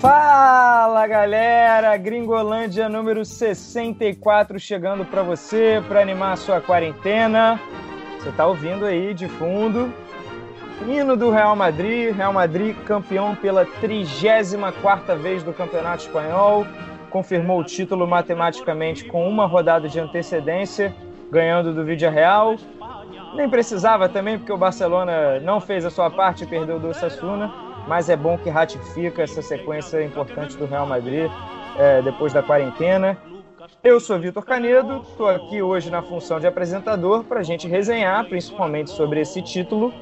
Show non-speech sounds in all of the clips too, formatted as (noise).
Fala galera, Gringolândia número 64 chegando para você para animar a sua quarentena. Você tá ouvindo aí de fundo hino do Real Madrid, Real Madrid campeão pela 34ª vez do Campeonato Espanhol, confirmou o título matematicamente com uma rodada de antecedência, ganhando do Vídea Real. Nem precisava também, porque o Barcelona não fez a sua parte e perdeu do Sassuna, mas é bom que ratifica essa sequência importante do Real Madrid é, depois da quarentena. Eu sou Vitor Canedo, estou aqui hoje na função de apresentador para a gente resenhar, principalmente sobre esse título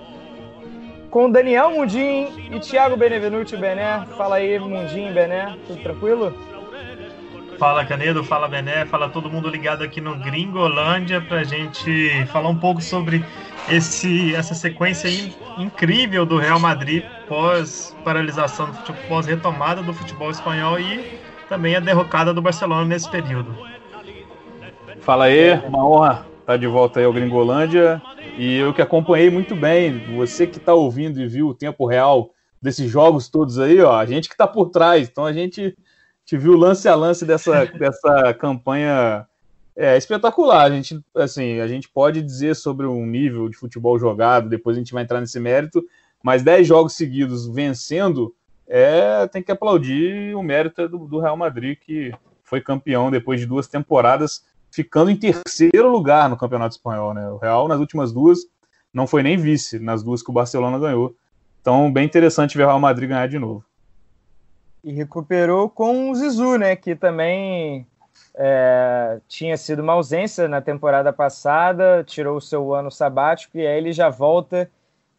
com Daniel Mundim e Thiago Benevenuti Bené. Fala aí, Mundim Bené, tudo tranquilo? Fala Canedo, fala Bené, fala todo mundo ligado aqui no Gringolândia para a gente falar um pouco sobre esse, essa sequência incrível do Real Madrid pós paralisação, pós retomada do futebol espanhol e também a derrocada do Barcelona nesse período. Fala aí, uma honra estar de volta aí ao Gringolândia. E eu que acompanhei muito bem, você que está ouvindo e viu o tempo real desses jogos todos aí, ó, a gente que está por trás, então a gente te viu lance a lance dessa, (laughs) dessa campanha é, espetacular. A gente, assim, a gente pode dizer sobre um nível de futebol jogado, depois a gente vai entrar nesse mérito, mas 10 jogos seguidos vencendo, é, tem que aplaudir o mérito do, do Real Madrid, que foi campeão depois de duas temporadas ficando em terceiro lugar no Campeonato Espanhol. Né? O Real, nas últimas duas, não foi nem vice, nas duas que o Barcelona ganhou. Então, bem interessante ver o Real Madrid ganhar de novo. E recuperou com o Zizu, né? Que também é, tinha sido uma ausência na temporada passada, tirou o seu ano sabático e aí ele já volta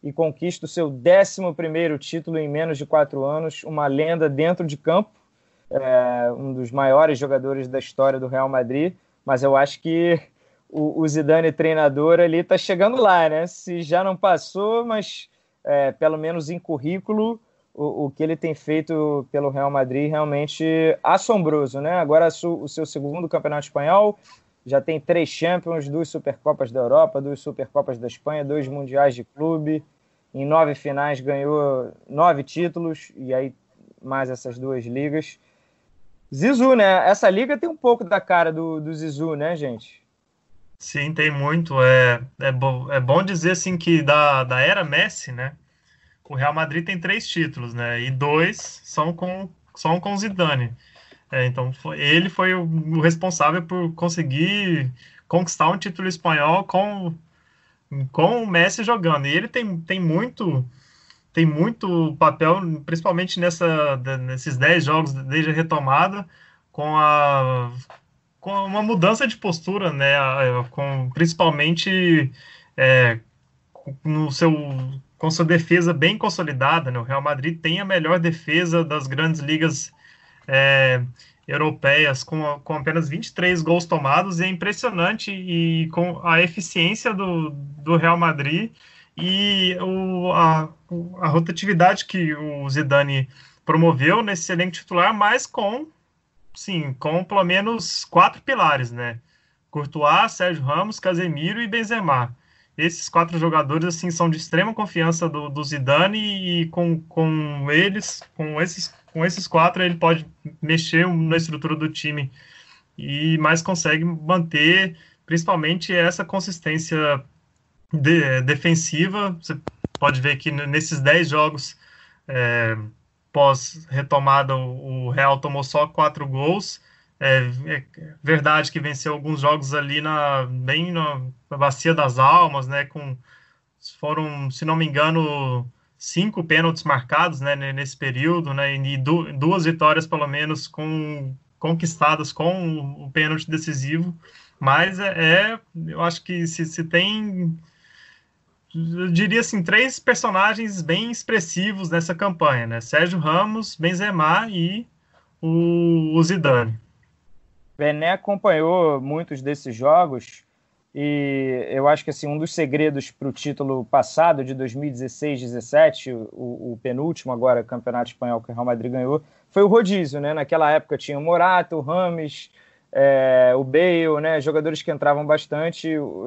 e conquista o seu 11 título em menos de quatro anos, uma lenda dentro de campo, é, um dos maiores jogadores da história do Real Madrid mas eu acho que o, o Zidane treinador ali está chegando lá, né? Se já não passou, mas é, pelo menos em currículo, o, o, que ele tem feito pelo Real Madrid realmente assombroso, né? Agora o seu segundo campeonato espanhol, já tem três Champions, duas Supercopas da Europa, duas Supercopas da Espanha, dois Mundiais de Clube. Em nove finais ganhou nove títulos, e aí mais essas duas ligas. Zizu, né? Essa liga tem um pouco da cara do, do Zizu, né, gente? Sim, tem muito. É, é, bo é bom dizer assim que da, da era Messi, né? O Real Madrid tem três títulos, né? E dois são com são com Zidane. É, então foi, ele foi o, o, responsável por conseguir conquistar um título espanhol com com o Messi jogando. E ele tem, tem muito tem muito papel, principalmente nessa, nesses 10 jogos desde a retomada, com a com uma mudança de postura, né, com principalmente é, no seu com sua defesa bem consolidada, né? O Real Madrid tem a melhor defesa das grandes ligas é, europeias, com, com apenas 23 gols tomados, e é impressionante e com a eficiência do, do Real Madrid e o, a, a rotatividade que o Zidane promoveu nesse elenco titular, mas com, sim, com pelo menos quatro pilares, né? Courtois, Sérgio Ramos, Casemiro e Benzema. Esses quatro jogadores assim são de extrema confiança do, do Zidane e com, com eles, com esses, com esses quatro ele pode mexer na estrutura do time e mais consegue manter principalmente essa consistência de, é, defensiva. Você pode ver que nesses 10 jogos é, pós-retomada, o, o, Real tomou só 4 gols. É, é, verdade que venceu alguns jogos ali na, bem na, na Bacia das Almas, né? Com, foram, se não me engano, cinco pênaltis marcados né, nesse período, né? E duas vitórias, pelo menos, com, conquistadas com o pênalti decisivo. Mas é, é eu acho que se, se tem eu diria assim, três personagens bem expressivos nessa campanha, né? Sérgio Ramos, Benzema e o, o Zidane. Bené acompanhou muitos desses jogos e eu acho que assim um dos segredos para o título passado de 2016-17, o, o, penúltimo agora campeonato espanhol que o Real Madrid ganhou, foi o rodízio, né? Naquela época tinha o Morata, o Rames, é, o Bale, né? Jogadores que entravam bastante,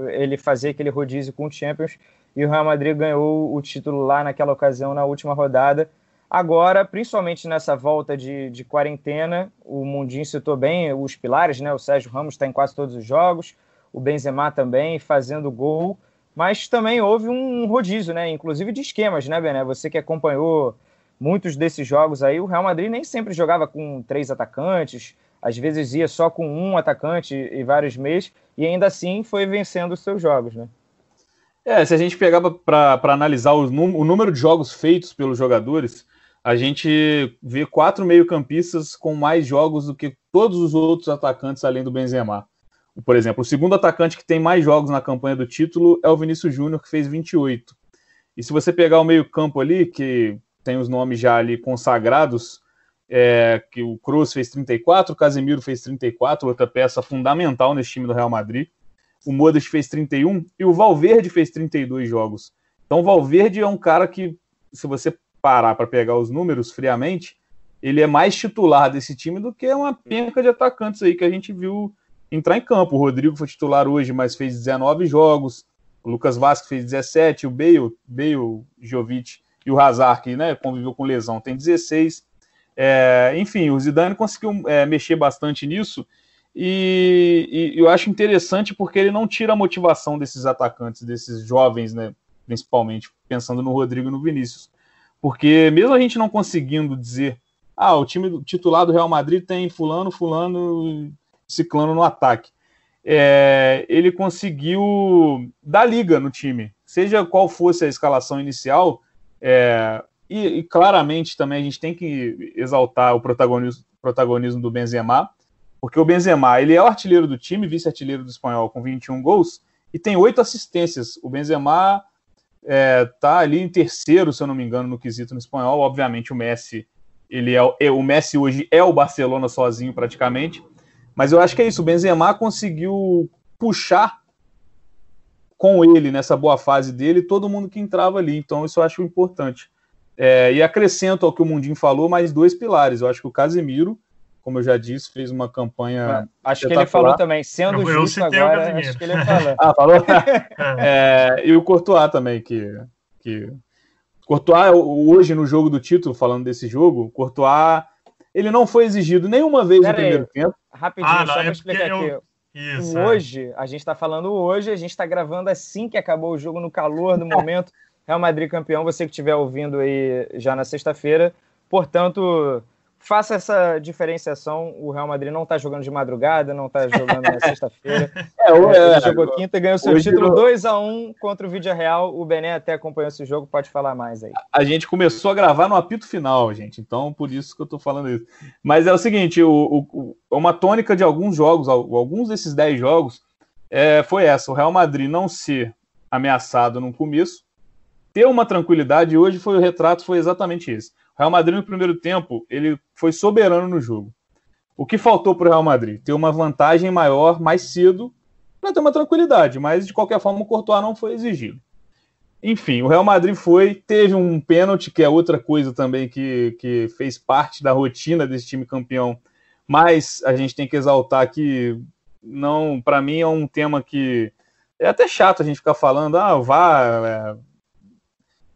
ele fazia aquele rodízio com o Champions e o Real Madrid ganhou o título lá naquela ocasião, na última rodada. Agora, principalmente nessa volta de, de quarentena, o Mundinho citou bem os pilares, né? O Sérgio Ramos está em quase todos os jogos, o Benzema também fazendo gol, mas também houve um rodízio, né? Inclusive de esquemas, né, Bené? Você que acompanhou muitos desses jogos aí, o Real Madrid nem sempre jogava com três atacantes, às vezes ia só com um atacante e vários meios, e ainda assim foi vencendo os seus jogos, né? É, se a gente pegava para analisar o, o número de jogos feitos pelos jogadores, a gente vê quatro meio-campistas com mais jogos do que todos os outros atacantes além do Benzema. Por exemplo, o segundo atacante que tem mais jogos na campanha do título é o Vinícius Júnior, que fez 28. E se você pegar o meio-campo ali, que tem os nomes já ali consagrados, é, que o Cruz fez 34, o Casemiro fez 34, outra peça fundamental nesse time do Real Madrid. O Modric fez 31 e o Valverde fez 32 jogos. Então o Valverde é um cara que, se você parar para pegar os números friamente, ele é mais titular desse time do que uma penca de atacantes aí que a gente viu entrar em campo. O Rodrigo foi titular hoje, mas fez 19 jogos. O Lucas Vasco fez 17, o Bale, Bale, Jovic e o Hazard, que né, conviveu com lesão, tem 16. É, enfim, o Zidane conseguiu é, mexer bastante nisso e, e, eu acho interessante porque ele não tira a motivação desses atacantes, desses jovens, né, principalmente pensando no Rodrigo e no Vinícius. Porque mesmo a gente não conseguindo dizer, ah, o time titular do Real Madrid tem fulano, fulano, ciclano no ataque. É, ele conseguiu dar liga no time, seja qual fosse a escalação inicial, é, e, e, claramente também a gente tem que exaltar o protagonismo, protagonismo do Benzema, porque o Benzema ele é o artilheiro do time, vice-artilheiro do espanhol com 21 gols e tem oito assistências. O Benzema é, tá ali em terceiro, se eu não me engano, no quesito no espanhol. Obviamente o Messi ele é, é o Messi hoje é o Barcelona sozinho praticamente, mas eu acho que é isso. O Benzema conseguiu puxar com ele nessa boa fase dele todo mundo que entrava ali. Então isso eu acho importante. É, e acrescento ao que o Mundinho falou mais dois pilares. Eu acho que o Casemiro, como eu já disse, fez uma campanha. É, acho que ele falou também, sendo eu, justo agora, acho que ele falou. ah, falou? (laughs) é, e o Courtois também, que. que... Courtois, hoje no jogo do título, falando desse jogo, Courtois, ele não foi exigido nenhuma vez Pera no primeiro aí, tempo. Rapidinho, ah, não, só é explicar eu... aqui. Isso, é. hoje, é. a gente está falando hoje, a gente está gravando assim que acabou o jogo, no calor do momento. (laughs) Real Madrid campeão, você que estiver ouvindo aí já na sexta-feira. Portanto, faça essa diferenciação. O Real Madrid não está jogando de madrugada, não está jogando na (laughs) sexta-feira. É, é, ele jogou quinta e ganhou seu título 2 a 1 contra o Vídeo Real. O Bené até acompanhou esse jogo, pode falar mais aí. A gente começou a gravar no apito final, gente. Então, por isso que eu estou falando isso. Mas é o seguinte: o, o, uma tônica de alguns jogos, alguns desses 10 jogos, é, foi essa: o Real Madrid não ser ameaçado no começo ter uma tranquilidade, hoje foi o retrato, foi exatamente esse. Real Madrid no primeiro tempo, ele foi soberano no jogo. O que faltou para o Real Madrid? Ter uma vantagem maior mais cedo para ter uma tranquilidade, mas de qualquer forma o Courtois não foi exigido. Enfim, o Real Madrid foi, teve um pênalti, que é outra coisa também que, que fez parte da rotina desse time campeão, mas a gente tem que exaltar que não, para mim é um tema que é até chato a gente ficar falando, ah, vá,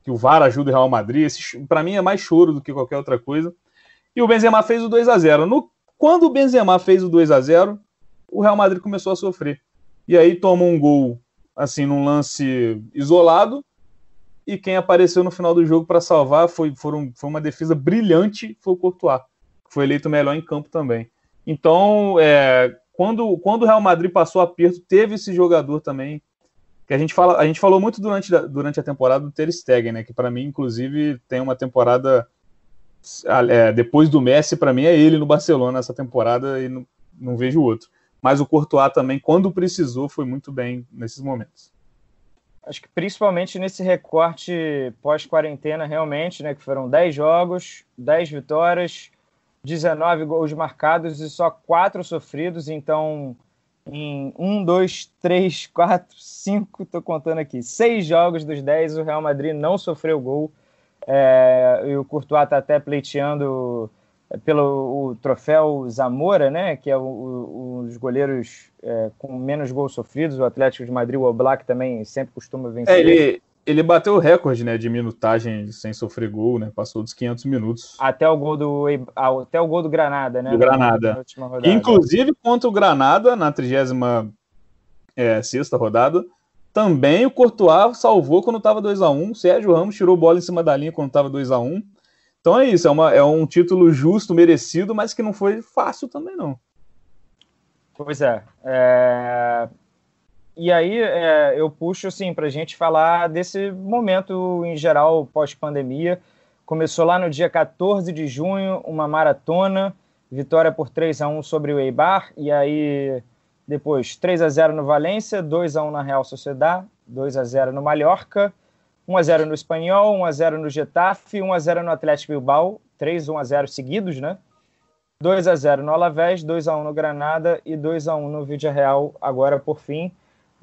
que o VAR ajuda o Real Madrid. Para mim é mais choro do que qualquer outra coisa. E o Benzema fez o 2 a 0 no, Quando o Benzema fez o 2 a 0 o Real Madrid começou a sofrer. E aí tomou um gol, assim, num lance isolado. E quem apareceu no final do jogo para salvar foi, foram, foi uma defesa brilhante, foi o Courtois. Foi eleito melhor em campo também. Então, é, quando, quando o Real Madrid passou aperto, teve esse jogador também a gente fala, a gente falou muito durante, durante a temporada do Ter Stegen, né? Que para mim, inclusive, tem uma temporada é, depois do Messi, para mim é ele no Barcelona essa temporada e não, não vejo outro. Mas o Courtois também, quando precisou, foi muito bem nesses momentos. Acho que principalmente nesse recorte pós-quarentena, realmente, né? Que foram 10 jogos, 10 vitórias, 19 gols marcados e só 4 sofridos, então em um, dois, três, quatro, cinco, tô contando aqui, seis jogos dos dez, o Real Madrid não sofreu gol. É, e o Courtois está até pleiteando é, pelo o troféu Zamora, né, que é um dos goleiros é, com menos gols sofridos. O Atlético de Madrid, o Oblak também sempre costuma vencer. É, ele, Ele bateu o recorde, né, de minutagem sem sofrer gol, né? Passou dos 500 minutos. Até o gol do até o gol do Granada, né? Do Granada. Inclusive contra o Granada na 36 é, sexta rodada, também o Courtois salvou quando estava 2 a 1 O Sérgio Ramos tirou bola em cima da linha quando estava 2 a 1 Então é isso, é, uma, é um título justo, merecido, mas que não foi fácil também, não. Pois é. é... E aí é, eu puxo assim para a gente falar desse momento em geral pós-pandemia. Começou lá no dia 14 de junho, uma maratona, vitória por 3 a 1 sobre o Eibar, e aí depois 3 a 0 no Valência, 2 a 1 na Real Sociedad, 2 a 0 no Mallorca, 1 a 0 no Espanhol, 1 a 0 no Getafe, 1 a 0 no Atlético Bilbao, 3 1 a 0 seguidos, né? 2 a 0 no Alavés, 2 a 1 no Granada e 2 a 1 no Vídea Real, agora por fim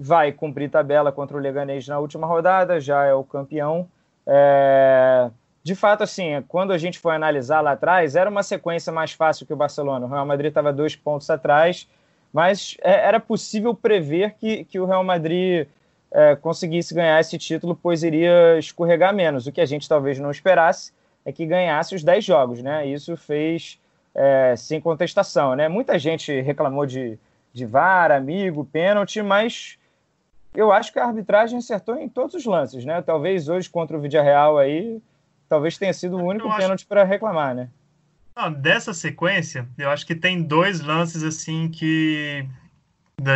vai cumprir tabela contra o Leganês na última rodada, já é o campeão. É... De fato, assim, quando a gente foi analisar lá atrás, era uma sequência mais fácil que o Barcelona. O Real Madrid estava dois pontos atrás, mas é, era possível prever que, que o Real Madrid é, conseguisse ganhar esse título, pois iria escorregar menos. O que a gente talvez não esperasse é que ganhasse os 10 jogos, né? Isso fez é, sem contestação, né? Muita gente reclamou de, de VAR, amigo, pênalti, mas eu acho que a arbitragem acertou em todos os lances, né? Talvez hoje contra o Real aí, talvez tenha sido o único pênalti para reclamar, né? Não, dessa sequência, eu acho que tem dois lances assim que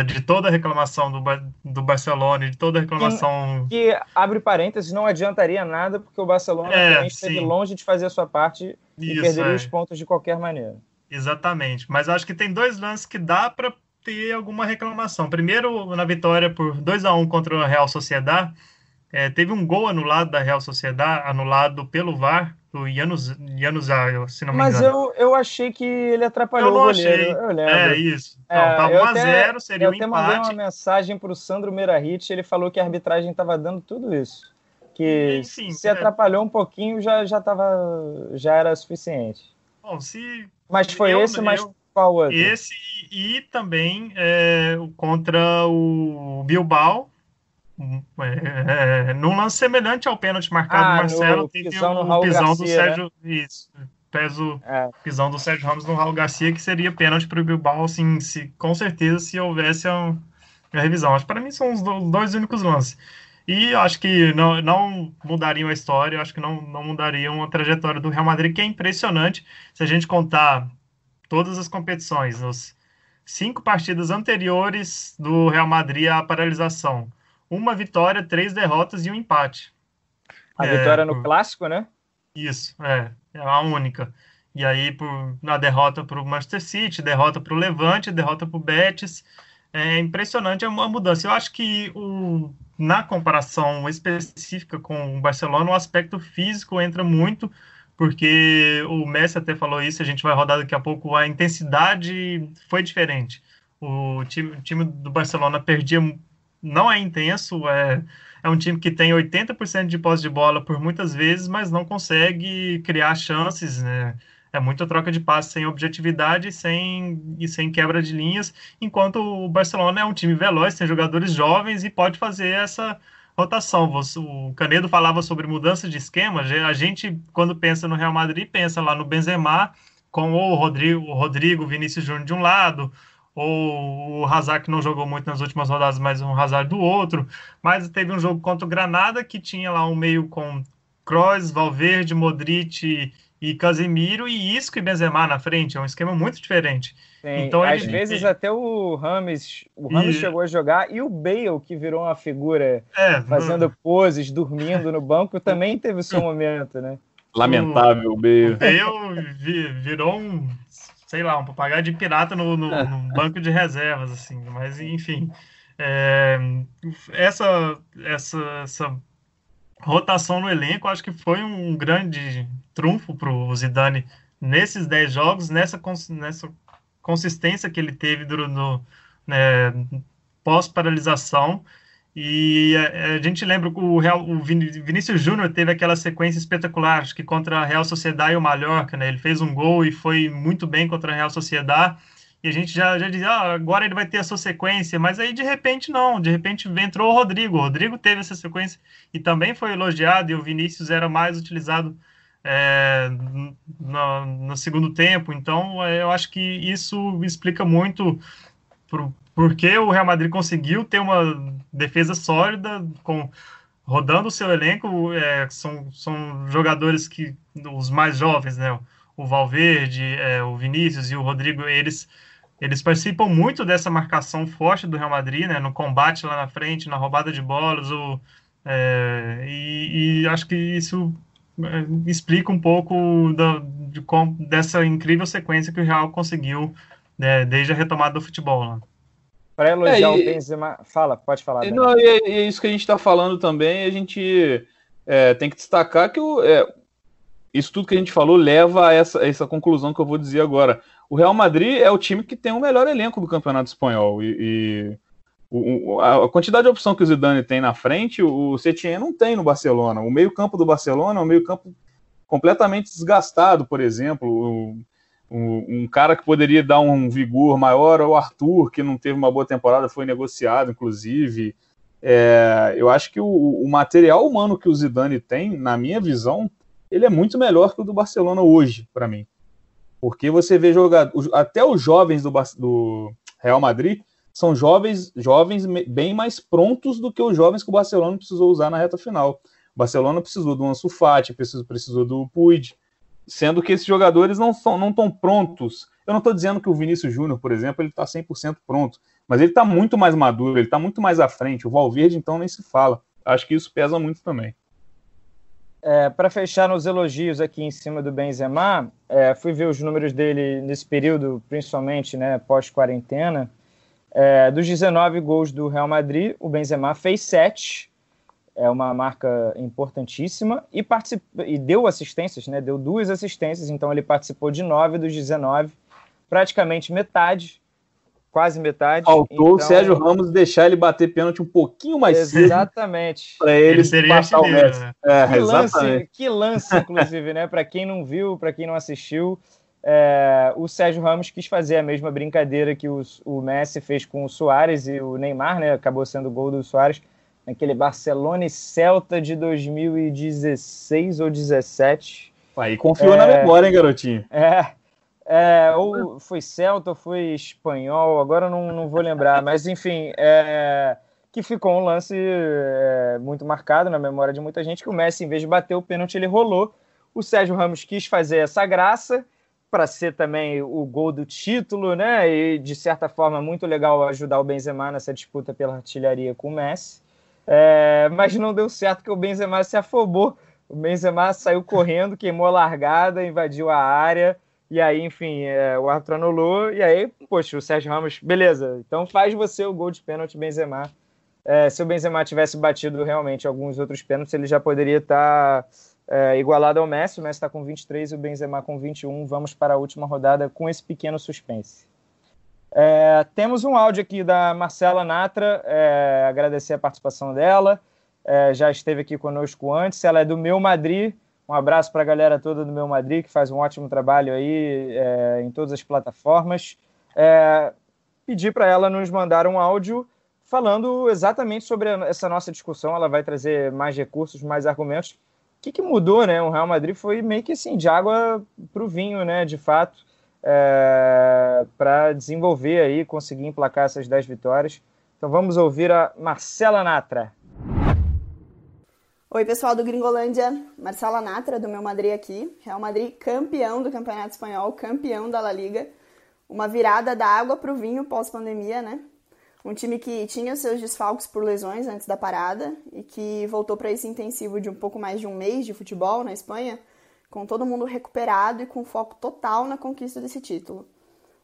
de toda a reclamação do, do Barcelona, de toda a reclamação. Que, que, abre parênteses, não adiantaria nada, porque o Barcelona é, esteve longe de fazer a sua parte Isso, e perderia é. os pontos de qualquer maneira. Exatamente. Mas acho que tem dois lances que dá para ter alguma reclamação. Primeiro, na vitória por 2 a 1 contra a Real Sociedad, é, teve um gol anulado da Real Sociedad, anulado pelo VAR, do Janus, Januzaj, se não me Mas engano. Mas eu, eu achei que ele atrapalhou eu o goleiro. Achei. Eu. É, isso. Então, é, tava 1x0, seria um empate. Eu até mandei uma mensagem para o Sandro Meirahit, ele falou que a arbitragem estava dando tudo isso. Que Enfim, se é... atrapalhou um pouquinho, já, já, tava, já era suficiente. Bom, se... Mas foi eu, esse, mas qual outro? Esse e também é, contra o Bilbao, é, num lance semelhante ao pênalti marcado ah, Marcelo, teve pisão o, pisão Garcia, do Sérgio. Né? Isso, peso, é. pisão do Sérgio Ramos no Raul Garcia, que seria pênalti para o Bilbao, assim, se, com certeza, se houvesse a, a revisão. Acho que para mim são os dois únicos lances. E acho que não, não mudariam a história, acho que não, não mudariam a trajetória do Real Madrid, que é impressionante. Se a gente contar todas as competições, nos cinco partidas anteriores do Real Madrid à paralisação. Uma vitória, três derrotas e um empate. A é, vitória no clássico, né? Isso, é, é a única. E aí, por, na derrota para o Manchester City, derrota para o Levante, derrota para o Betis. É impressionante a mudança. Eu acho que o, na comparação específica com o Barcelona, o aspecto físico entra muito porque o Messi até falou isso, a gente vai rodar daqui a pouco, a intensidade foi diferente. O time, o time do Barcelona perdia, não é intenso, é, é um time que tem 80% de posse de bola por muitas vezes, mas não consegue criar chances, né? É muita troca de passes sem objetividade sem, e sem quebra de linhas, enquanto o Barcelona é um time veloz, tem jogadores jovens e pode fazer essa rotação. O Canedo falava sobre mudança de esquema. A gente, quando pensa no Real Madrid, pensa lá no Benzema com o Rodrigo, o Rodrigo Vinícius Júnior de um lado, ou o Hazard que não jogou muito nas últimas rodadas, mas um Hazard do outro. Mas teve um jogo contra o Granada que tinha lá um meio com Kroos, Valverde, Modric e Casemiro e Isco e Benzema na frente. É um esquema muito diferente. Sim, então às ele... vezes até o Rames, o Rames e... chegou a jogar e o Bale que virou uma figura é, fazendo poses, dormindo no banco, também teve o seu momento, né? Lamentável o Bale. O Bale virou um, sei lá, um papagaio de pirata no, no, no banco de reservas, assim. Mas enfim, é, essa, essa, essa rotação no elenco, acho que foi um grande trunfo para o Zidane nesses 10 jogos, nessa, nessa consistência que ele teve no, né, pós-paralisação. E a, a, gente lembra que o, Real, o Vinícius Júnior teve aquela sequência espetacular, acho que contra a Real Sociedade e o Mallorca, né? Ele fez um gol e foi muito bem contra a Real Sociedade. e a gente já, já dizia, ah, agora ele vai ter a sua sequência, mas aí de repente não, de repente entrou o Rodrigo, o Rodrigo teve essa sequência e também foi elogiado, e o Vinícius era mais utilizado é, no, no, segundo tempo, então é, eu acho que isso explica muito por, porque o Real Madrid conseguiu ter uma defesa sólida, com rodando o seu elenco, é, são, são jogadores que, os mais jovens, né, o Valverde, é, o Vinícius e o Rodrigo, eles eles participam muito dessa marcação forte do Real Madrid, né, no combate lá na frente, na roubada de bolas, o, é, e, e, acho que isso explica um pouco da, de dessa incrível sequência que o Real conseguiu né, desde a retomada do futebol. Né. Para elogiar é, e, o Benzema, fala, pode falar. Não, e é, é, isso que a gente está falando também, a gente é, tem que destacar que o, é, isso tudo que a gente falou leva a essa, a essa conclusão que eu vou dizer agora o Real Madrid é o time que tem o melhor elenco do Campeonato Espanhol. E, e o, a quantidade de opção que o Zidane tem na frente, o Setien não tem no Barcelona. O meio-campo do Barcelona é um meio-campo completamente desgastado, por exemplo. um cara que poderia dar um vigor maior é o Arthur, que não teve uma boa temporada, foi negociado, inclusive. É, eu acho que o, o, material humano que o Zidane tem, na minha visão, ele é muito melhor que o do Barcelona hoje, para mim. Porque você vê jogadores, até os jovens do, do Real Madrid são jovens, jovens bem mais prontos do que os jovens que o Barcelona precisou usar na reta final. O Barcelona precisou do Ansu Fati, precisou, precisou do Puig, sendo que esses jogadores não estão não tão prontos. Eu não estou dizendo que o Vinícius Júnior, por exemplo, ele está 100% pronto, mas ele está muito mais maduro, ele está muito mais à frente. O Valverde, então, nem se fala. Acho que isso pesa muito também. É, para fechar nos elogios aqui em cima do Benzema, é, fui ver os números dele nesse período, principalmente né, pós-quarentena. É, dos 19 gols do Real Madrid, o Benzema fez 7, é uma marca importantíssima, e, e deu assistências, né, deu duas assistências, então ele participou de 9 dos 19, praticamente metade quase metade. Faltou então... o Sérgio Ramos deixar ele bater pênalti um pouquinho mais cedo. Exatamente. Para ele, ele passar o Messi. Né? É, que, lance, que lance, inclusive, né? Para quem não viu, para quem não assistiu, é, o Sérgio Ramos quis fazer a mesma brincadeira que o, o Messi fez com o Soares e o Neymar, né? Acabou sendo o gol do Soares naquele Barcelona e Celta de 2016 ou 17. Aí confiou é, na memória, hein, garotinho? É. É, ou foi Celta ou foi espanhol, agora não, não vou lembrar, mas enfim, é, que ficou um lance é, muito marcado na memória de muita gente, que o Messi, em vez de bater o pênalti, ele rolou. O Sérgio Ramos quis fazer essa graça para ser também o gol do título, né? E de certa forma muito legal ajudar o Benzema nessa disputa pela artilharia com o Messi. É, mas não deu certo que o Benzema se afobou. O Benzema saiu correndo, (laughs) queimou a largada, invadiu a área e aí, enfim, é, o árbitro anulou. E aí, poxa, o Sérgio Ramos, beleza, então faz você o gol de pênalti, Benzema. É, se o Benzema tivesse batido realmente alguns outros pênaltis, ele já poderia estar tá, é, igualado ao Messi. O Messi está com 23 e o Benzema com 21. Vamos para a última rodada com esse pequeno suspense. É, temos um áudio aqui da Marcela Natra, é, agradecer a participação dela. É, já esteve aqui conosco antes. Ela é do Meu Madrid um abraço para a galera toda do Meu Madrid, que faz um ótimo trabalho aí é, em todas as plataformas. É, pedir para ela nos mandar um áudio falando exatamente sobre essa nossa discussão. Ela vai trazer mais recursos, mais argumentos. Que, que mudou, né? O Real Madrid foi meio que assim, de água para o vinho, né? De fato, é, para desenvolver aí, conseguir emplacar essas 10 vitórias. Então vamos ouvir a Marcela Natra. Oi, pessoal do Gringolândia, Marcela Natra, do meu Madrid aqui. Real Madrid campeão do Campeonato Espanhol, campeão da La Liga. Uma virada da água para o vinho pós-pandemia, né? Um time que tinha seus desfalques por lesões antes da parada e que voltou para esse intensivo de um pouco mais de um mês de futebol na Espanha, com todo mundo recuperado e com foco total na conquista desse título.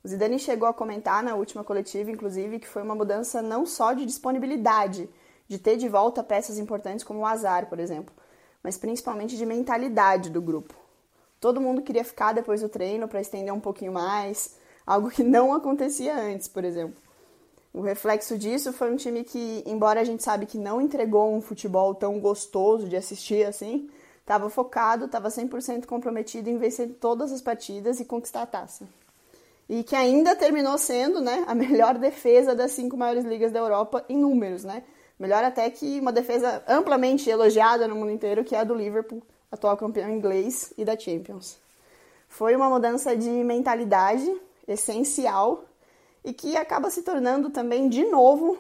O Zidane chegou a comentar na última coletiva, inclusive, que foi uma mudança não só de disponibilidade, de ter de volta peças importantes como o Azar, por exemplo, mas principalmente de mentalidade do grupo. Todo mundo queria ficar depois do treino para estender um pouquinho mais, algo que não acontecia antes, por exemplo. O reflexo disso foi um time que, embora a gente sabe que não entregou um futebol tão gostoso de assistir assim, estava focado, estava 100% comprometido em vencer todas as partidas e conquistar a taça. e que ainda terminou sendo né, a (laughs) melhor defesa das cinco maiores ligas da Europa em números, né? Melhor até que uma defesa amplamente elogiada no mundo inteiro, que é a do Liverpool, atual campeão inglês e da Champions. Foi uma mudança de mentalidade essencial e que acaba se tornando também de novo,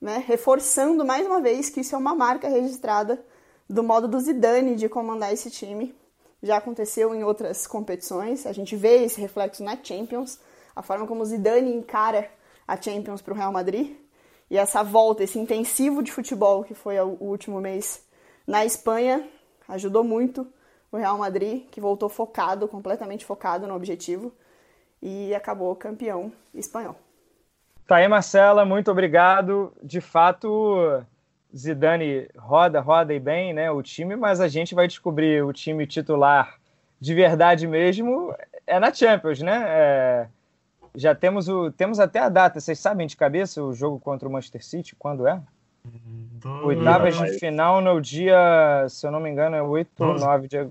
né, reforçando mais uma vez que isso é uma marca registrada do modo do Zidane de comandar esse time. Já aconteceu em outras competições, a gente vê esse reflexo na Champions, a forma como o Zidane encara a Champions para o Real Madrid. E essa volta, esse intensivo de futebol que foi o último mês na Espanha, ajudou muito o Real Madrid, que voltou focado, completamente focado no objetivo e acabou campeão espanhol. Tá aí, Marcela, muito obrigado. De fato, Zidane roda, roda e bem, né, o time, mas a gente vai descobrir o time titular de verdade mesmo é na Champions, né? É, já temos o temos até a data. Vocês sabem de cabeça o jogo contra o Manchester City quando é? Oitavas de final no dia, se eu não me engano, é 8 ou 9 de...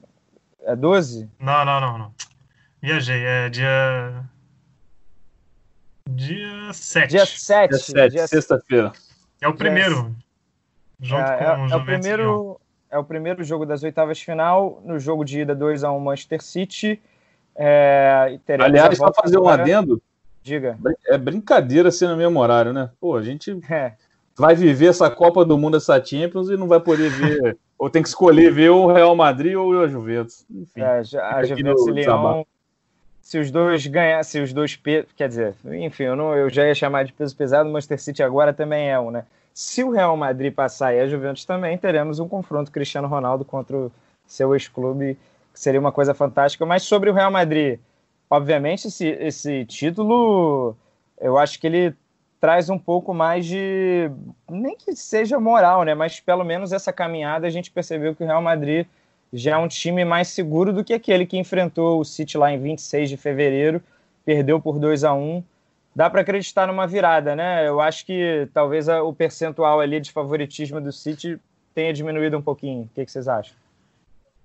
É 12? Não, não, não, não. Viajei, é dia. Dia 7. Dia 7. Dia 7, dia... sexta-feira. É o primeiro. Junto é, com é, o é o primeiro É o primeiro jogo das oitavas de final. No jogo de ida 2x1 Manchester City. É, Aliás, para fazer um adendo. Diga. É brincadeira ser no mesmo horário, né? Pô, a gente é. vai viver essa Copa do Mundo, essa Champions, e não vai poder ver. (laughs) ou tem que escolher ver o Real Madrid ou a Juventus. Enfim. É, a Juventus e Leão se os dois ganhassem, os dois pesos, quer dizer, enfim, eu, não, eu já ia chamar de peso pesado, o Manchester City agora também é um, né? Se o Real Madrid passar e a Juventus também, teremos um confronto Cristiano Ronaldo contra o seu ex-clube, que seria uma coisa fantástica. Mas sobre o Real Madrid, obviamente, esse, esse título, eu acho que ele traz um pouco mais de, nem que seja moral, né? Mas pelo menos essa caminhada a gente percebeu que o Real Madrid já é um time mais seguro do que aquele que enfrentou o City lá em 26 de fevereiro, perdeu por 2 a 1 Dá para acreditar numa virada, né? Eu acho que talvez o percentual ali de favoritismo do City tenha diminuído um pouquinho. O que, que vocês acham?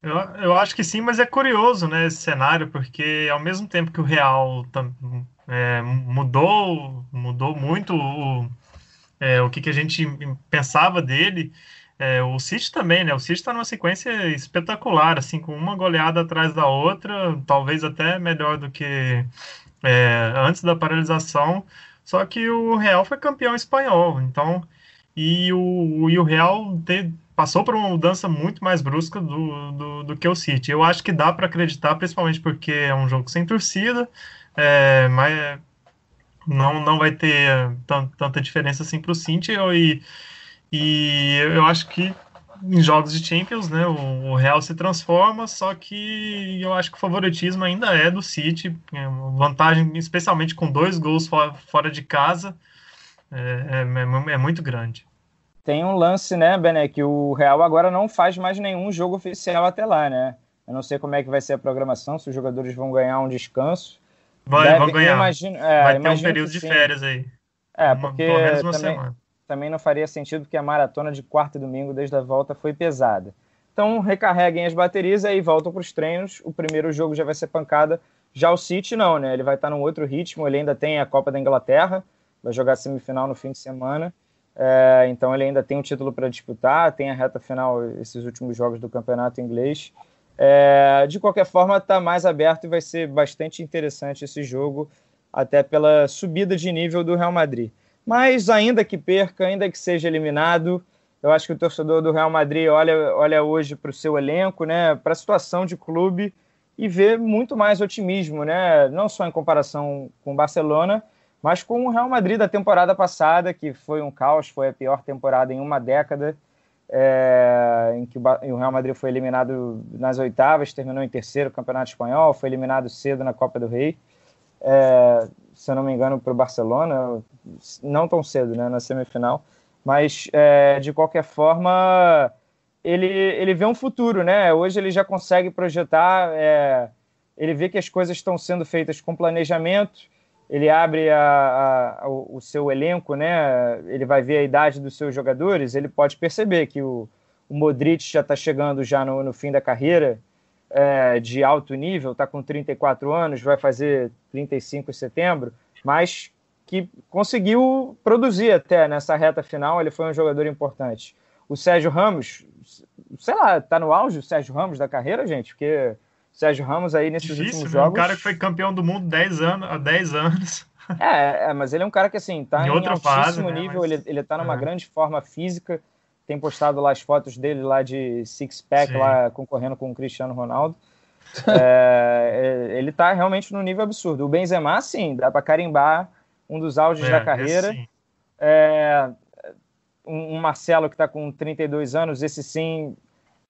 Eu, eu acho que sim, mas é curioso né, esse cenário, porque ao mesmo tempo que o Real é, mudou, mudou muito o, é, o que, que a gente pensava dele, é, o City também, né? O City está numa sequência espetacular, assim, com uma goleada atrás da outra, talvez até melhor do que é, antes da paralisação. Só que o Real foi campeão espanhol, então e o, e o Real te, passou por uma mudança muito mais brusca do, do, do que o City. Eu acho que dá para acreditar, principalmente porque é um jogo sem torcida, é, mas não, não vai ter tanta diferença assim para o City e e eu acho que em jogos de Champions, né, o, Real se transforma, só que eu acho que o favoritismo ainda é do City, é vantagem, especialmente com dois gols fora, de casa, é, é, é, muito grande. Tem um lance, né, Bené, que o Real agora não faz mais nenhum jogo oficial até lá, né? Eu não sei como é que vai ser a programação, se os jogadores vão ganhar um descanso. Vai, Deve, vão ganhar. Imagino, é, vai ter um período de férias aí. É, porque pelo menos uma também, semana também não faria sentido porque a maratona de quarta e domingo desde a volta foi pesada. Então recarreguem as baterias e aí voltam para os treinos. O primeiro jogo já vai ser pancada. Já o City não, né? Ele vai estar num outro ritmo. Ele ainda tem a Copa da Inglaterra, vai jogar semifinal no fim de semana. É, então ele ainda tem um título para disputar, tem a reta final, esses últimos jogos do campeonato inglês. É, de qualquer forma, está mais aberto e vai ser bastante interessante esse jogo, até pela subida de nível do Real Madrid. Mas ainda que perca, ainda que seja eliminado, eu acho que o torcedor do Real Madrid olha, olha hoje para o seu elenco, né, para a situação de clube e vê muito mais otimismo, né, não só em comparação com o Barcelona, mas com o Real Madrid da temporada passada, que foi um caos, foi a pior temporada em uma década, é, em que o Real Madrid foi eliminado nas oitavas, terminou em terceiro no Campeonato Espanhol, foi eliminado cedo na Copa do Rei. É, se eu não me engano, para o Barcelona, não tão cedo, né, na semifinal. Mas, é, de qualquer forma, ele, ele vê um futuro, né? Hoje ele já consegue projetar, é, ele vê que as coisas estão sendo feitas com planejamento, ele abre a, a, o seu elenco, né? Ele vai ver a idade dos seus jogadores, ele pode perceber que o, o Modric já está chegando já no, no fim da carreira, é, de alto nível, está com 34 anos, vai fazer 35 em setembro, mas que conseguiu produzir até nessa reta final, ele foi um jogador importante. O Sérgio Ramos, sei lá, tá no auge o Sérgio Ramos da carreira, gente? Porque o Sérgio Ramos aí nesses Difícil, últimos jogos... um cara que foi campeão do mundo 10 anos, há 10 anos. É, é, mas ele é um cara que, assim, tá em, em altíssimo fase, né? nível, mas... ele, ele tá numa é. grande forma física, tem postado lá as fotos dele lá de six-pack, lá concorrendo com o Cristiano Ronaldo. (laughs) É, é, ele tá realmente num nível absurdo. O Benzema, sim, dá para carimbar um dos auges é, da carreira. É, um, um, Marcelo que está com 32 anos, esse sim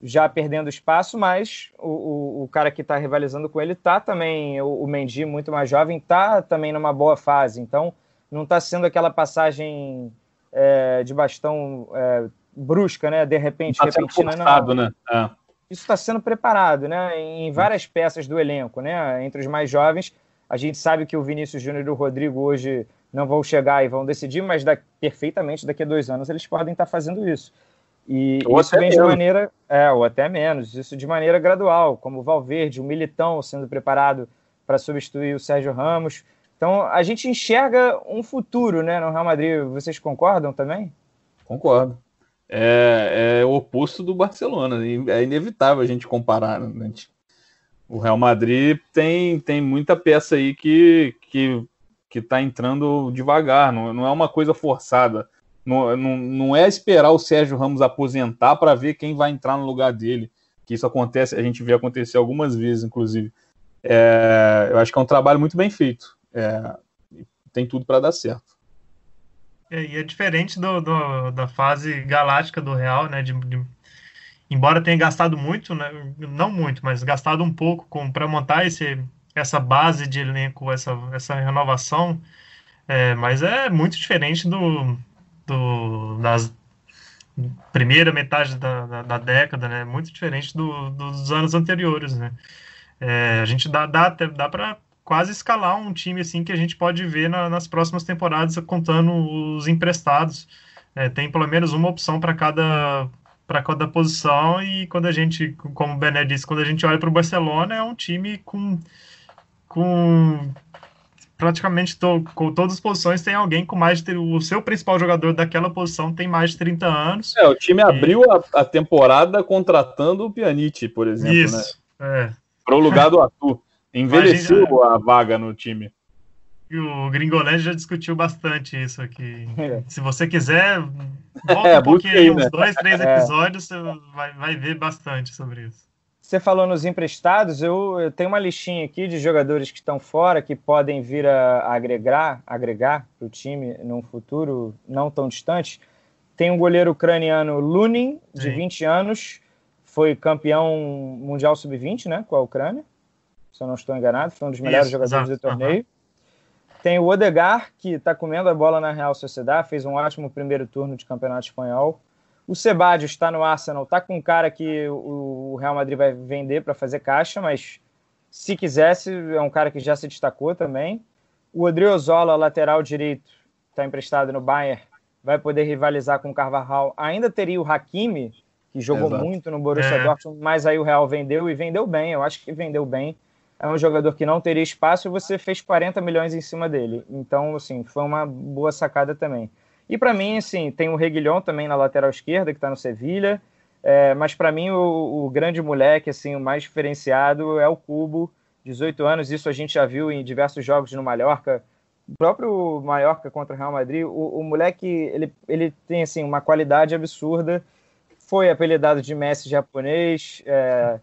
já perdendo espaço, mas o, o, o cara que está rivalizando com ele tá também, o, o Mendy, muito mais jovem, tá também numa boa fase. Então, não está sendo aquela passagem é, de bastão é, brusca, né? De repente, tá repentina, forçado, não. Né? É. Isso está sendo preparado, né? Em várias peças do elenco, né? Entre os mais jovens, a gente sabe que o Vinícius Júnior e o Rodrigo hoje não vão chegar e vão decidir, mas da, perfeitamente daqui a dois anos eles podem estar fazendo isso. E ou isso vem de maneira, é, ou até menos, isso de maneira gradual, como o Valverde, o Militão sendo preparado para substituir o Sérgio Ramos. Então a gente enxerga um futuro, né, no Real Madrid. Vocês concordam também? Concordo. É, é o oposto do Barcelona. É inevitável a gente comparar. Né? O Real Madrid tem, tem muita peça aí que, que, que tá entrando devagar, não, não é uma coisa forçada. Não, não, não é esperar o Sérgio Ramos aposentar para ver quem vai entrar no lugar dele. Que isso acontece, a gente vê acontecer algumas vezes, inclusive. É, eu acho que é um trabalho muito bem feito. É, tem tudo para dar certo. É, e é diferente do, do, da fase galáctica do Real, né? De, de, embora tenha gastado muito, né? Não muito, mas gastado um pouco para montar esse, essa base de elenco, essa, essa renovação. É, mas é muito diferente do, do, das primeira metade da, da, da, década, né? Muito diferente do, dos anos anteriores, né? É, a gente dá, dá, dá para quase escalar um time assim que a gente pode ver na, nas próximas temporadas, contando os emprestados. É, tem pelo menos uma opção para cada para cada posição e quando a gente, como o Bené disse, quando a gente olha para o Barcelona é um time com com praticamente to, com todas as posições tem alguém com mais de o seu principal jogador daquela posição tem mais de 30 anos. É, o time e... abriu a, a, temporada contratando o Pjanic, por exemplo, Isso, né? É. Para o lugar do Arthur. Envelheceu Imagina... a vaga no time. E o Gringolândia já discutiu bastante isso aqui. É. Se você quiser, volta é, um pouquinho aí, uns né? dois, três é. episódios, você vai, vai ver bastante sobre isso. Você falou nos emprestados, eu, eu, tenho uma listinha aqui de jogadores que estão fora, que podem vir a, agregar agregar para o time num futuro não tão distante. Tem um goleiro ucraniano Lunin, de Sim. 20 anos, foi campeão mundial sub-20 né, com a Ucrânia, se eu não estou enganado, foi um dos melhores Isso, jogadores exato. do torneio. Uhum. Tem o Odegar, que está comendo a bola na Real Sociedade, fez um ótimo primeiro turno de campeonato espanhol. O Sebadio está no Arsenal, está com um cara que o Real Madrid vai vender para fazer caixa, mas se quisesse, é um cara que já se destacou também. O Odriozola, lateral direito, está emprestado no Bayern, vai poder rivalizar com o Carvajal. Ainda teria o Hakimi, que jogou Exato. muito no Borussia é. Dortmund, mas aí o Real vendeu e vendeu bem, eu acho que vendeu bem. É um jogador que não teria espaço e você fez 40 milhões em cima dele. Então, assim, foi uma boa sacada também. E para mim, assim, tem o Reguilhão também na lateral esquerda, que está no Sevilha. É, mas para mim, o, o, grande moleque, assim, o mais diferenciado é o Cubo, 18 anos. Isso a gente já viu em diversos jogos no Mallorca. O próprio Mallorca contra o Real Madrid, o, o moleque, ele, ele tem, assim, uma qualidade absurda. Foi apelidado de Messi japonês. É,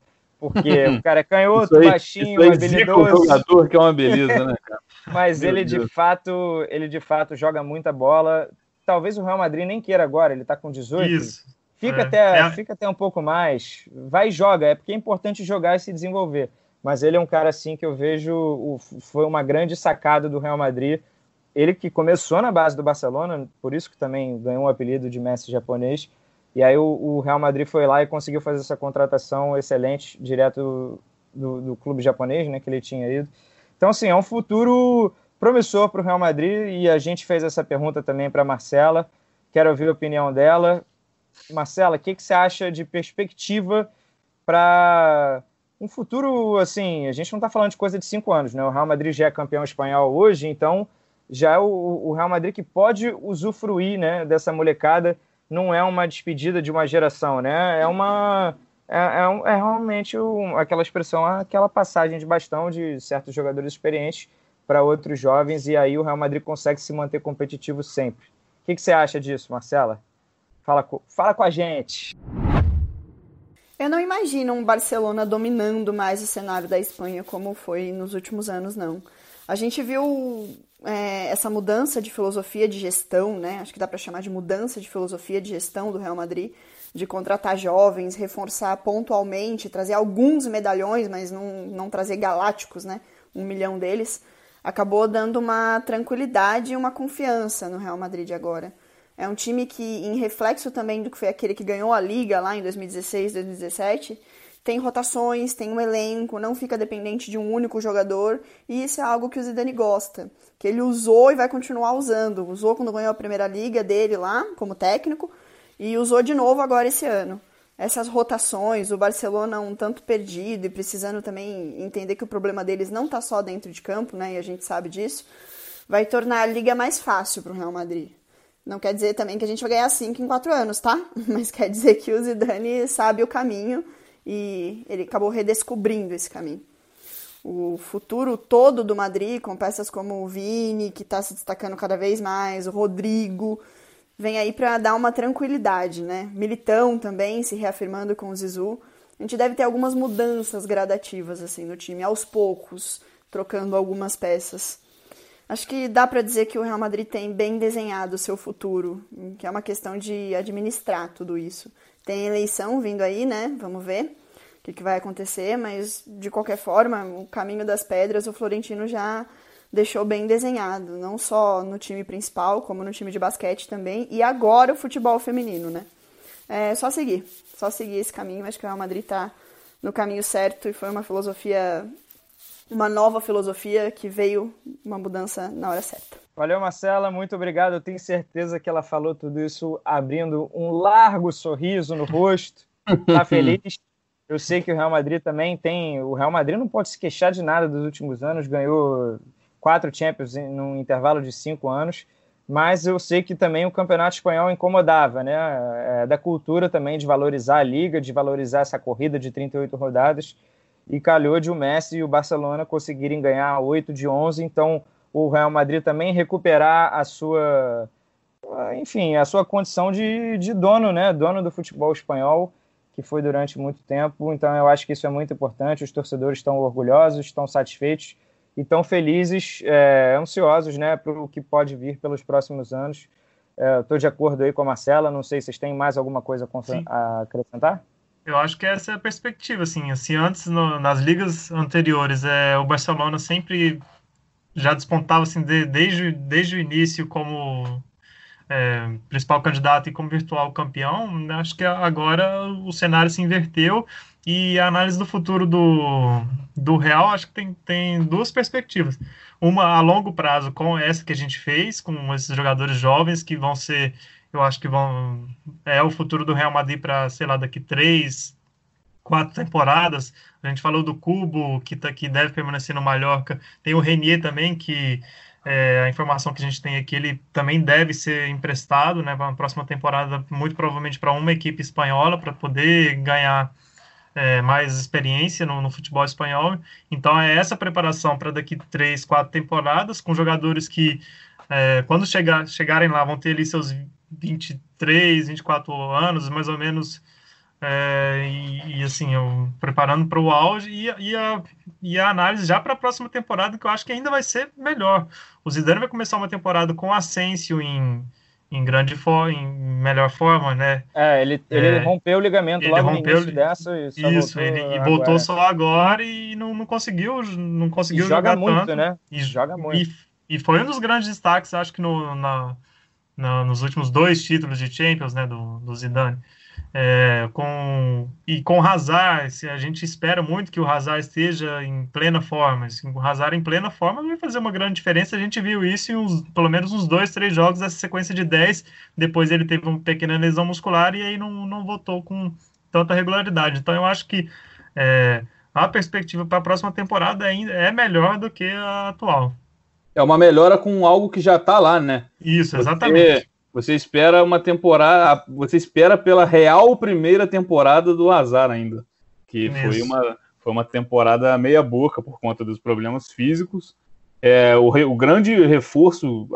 porque o (laughs) cara é canhoto, aí, baixinho, isso habilidoso. Um jogador que é uma beleza, né, cara? (laughs) Mas Meu ele Deus. de fato, ele de fato joga muita bola talvez o Real Madrid nem queira agora, ele está com 18. Isso. Fica, é. até, é. fica até um pouco mais. Vai e joga, é porque é importante jogar e se desenvolver. Mas ele é um cara assim que eu vejo o, foi uma grande sacada do Real Madrid. Ele que começou na base do Barcelona, por isso que também ganhou o um apelido de Messi japonês. E aí o, o, Real Madrid foi lá e conseguiu fazer essa contratação excelente, direto do, do clube japonês, né, que ele tinha ido. Então, assim, é um futuro promissor para o Real Madrid e a gente fez essa pergunta também para Marcela. Quero ouvir a opinião dela. Marcela, o que, que você acha de perspectiva para um futuro, assim, a gente não está falando de coisa de cinco anos, né? O Real Madrid já é campeão espanhol hoje, então já é o, o Real Madrid que pode usufruir, né, dessa molecada. Não é uma despedida de uma geração, né? É uma é, é, é realmente um, aquela expressão, aquela passagem de bastão de certos jogadores experientes para outros jovens e aí o Real Madrid consegue se manter competitivo sempre. O que, que você acha disso, Marcela? Fala, com, fala com a gente. Eu não imagino um Barcelona dominando mais o cenário da Espanha como foi nos últimos anos, não. A gente viu é, essa mudança de filosofia de gestão, né? Acho que dá para chamar de mudança de filosofia de gestão do Real Madrid, de contratar jovens, reforçar pontualmente, trazer alguns medalhões, mas não, não trazer galácticos, né? Um milhão deles. Acabou dando uma tranquilidade e uma confiança no Real Madrid agora. É um time que, em reflexo também do que foi aquele que ganhou a liga lá em 2016, 2017, tem rotações, tem um elenco, não fica dependente de um único jogador, e isso é algo que o Zidane gosta, que ele usou e vai continuar usando. Usou quando ganhou a primeira liga dele lá, como técnico, e usou de novo agora esse ano. Essas rotações, o Barcelona um tanto perdido e precisando também entender que o problema deles não está só dentro de campo, né? E a gente sabe disso, vai tornar a liga mais fácil para o Real Madrid. Não quer dizer também que a gente vai ganhar 5 em 4 anos, tá? (laughs) Mas quer dizer que o Zidane sabe o caminho e ele acabou redescobrindo esse caminho. O futuro todo do Madrid, com peças como o Vini, que está se destacando cada vez mais, o Rodrigo, vem aí para dar uma tranquilidade, né? Militão também se reafirmando com o Zizu. A gente deve ter algumas mudanças gradativas assim no time, aos poucos, trocando algumas peças. Acho que dá para dizer que o Real Madrid tem bem desenhado o seu futuro, que é uma questão de administrar tudo isso. Tem eleição vindo aí, né? Vamos ver o que, que vai acontecer, mas de qualquer forma, o caminho das pedras o Florentino já deixou bem desenhado, não só no time principal, como no time de basquete também, e agora o futebol feminino, né? É só seguir, só seguir esse caminho. Acho que o Real Madrid está no caminho certo e foi uma filosofia uma nova filosofia que veio uma mudança na hora certa. Valeu, Marcela, muito obrigado. Eu tenho certeza que ela falou tudo isso abrindo um largo sorriso no rosto. Tá (laughs) feliz. Eu sei que o Real Madrid também tem. O Real Madrid não pode se queixar de nada dos últimos anos, ganhou quatro Champions em um intervalo de cinco anos. Mas eu sei que também o campeonato espanhol incomodava, né? É da cultura também de valorizar a liga, de valorizar essa corrida de 38 rodadas e calhou de o Messi e o Barcelona conseguirem ganhar 8 de 11, então o Real Madrid também recuperar a sua, enfim, a sua condição de, de dono, né, dono do futebol espanhol, que foi durante muito tempo, então eu acho que isso é muito importante, os torcedores estão orgulhosos, estão satisfeitos e estão felizes, é, ansiosos, né, para o que pode vir pelos próximos anos. Estou é, de acordo aí com a Marcela, não sei se vocês têm mais alguma coisa a acrescentar? Eu acho que essa é a perspectiva, assim, assim antes no, nas ligas anteriores, é, o Barcelona sempre já despontava assim de, desde, desde o início como é, principal candidato e como virtual campeão. Acho que agora o cenário se inverteu e a análise do futuro do, do Real acho que tem, tem duas perspectivas. Uma a longo prazo com essa que a gente fez, com esses jogadores jovens que vão ser eu acho que vão é o futuro do Real Madrid para, sei lá, daqui três, quatro temporadas. A gente falou do Cubo, que, tá, que deve permanecer no Mallorca. Tem o Renier também, que é, a informação que a gente tem aqui, ele também deve ser emprestado né, para a próxima temporada, muito provavelmente para uma equipe espanhola, para poder ganhar é, mais experiência no, no, futebol espanhol. Então, é essa preparação para daqui três, quatro temporadas, com jogadores que, é, quando chegar, chegarem lá, vão ter ali seus 23, 24 anos, mais ou menos, é, e, e, assim, eu preparando para o auge e, e, a, e a análise já para a próxima temporada, que eu acho que ainda vai ser melhor. O Zidane vai começar uma temporada com Asensio em, em grande forma, em melhor forma, né? É, ele, ele é, rompeu o ligamento logo rompeu, no início dessa e só Isso, ele, e voltou só agora e não, não conseguiu, não conseguiu e joga jogar muito, tanto. né? E joga muito. E, e foi um dos grandes destaques, acho que no, na, no, nos últimos dois títulos de Champions, né, do, do Zidane. É, com, e com o Hazard, se a gente espera muito que o Hazard esteja em plena forma. Se o Hazard em plena forma vai fazer uma grande diferença. A gente viu isso em uns, pelo menos uns dois, três jogos, essa sequência de dez. Depois ele teve uma pequena lesão muscular e aí não, não voltou com tanta regularidade. Então eu acho que é, a perspectiva para a próxima temporada ainda é melhor do que a atual. É uma melhora com algo que já está lá, né? Isso, exatamente. Você, você, espera uma temporada, você espera pela real primeira temporada do Azar ainda, que foi uma, foi uma temporada meia boca por conta dos problemas físicos. É, o, o grande reforço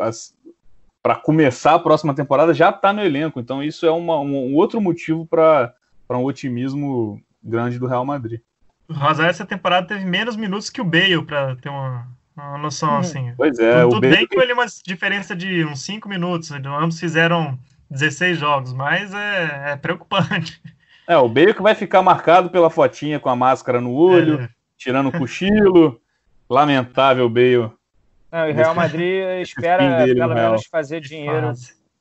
para começar a próxima temporada já está no elenco, então isso é uma, um, um outro motivo para um otimismo grande do Real Madrid. O Hazard essa temporada teve menos minutos que o Bale, para ter uma, uma noção, uhum. assim. Pois é. Tudo, tudo bem que ele uma diferença de uns 5 minutos, ambos fizeram 16 jogos, mas é, é, preocupante. É, o que vai ficar marcado pela fotinha com a máscara no olho, é. tirando o cochilo. (laughs) Lamentável Bale. Não, o Real Madrid (laughs) espera pelo menos fazer dinheiro,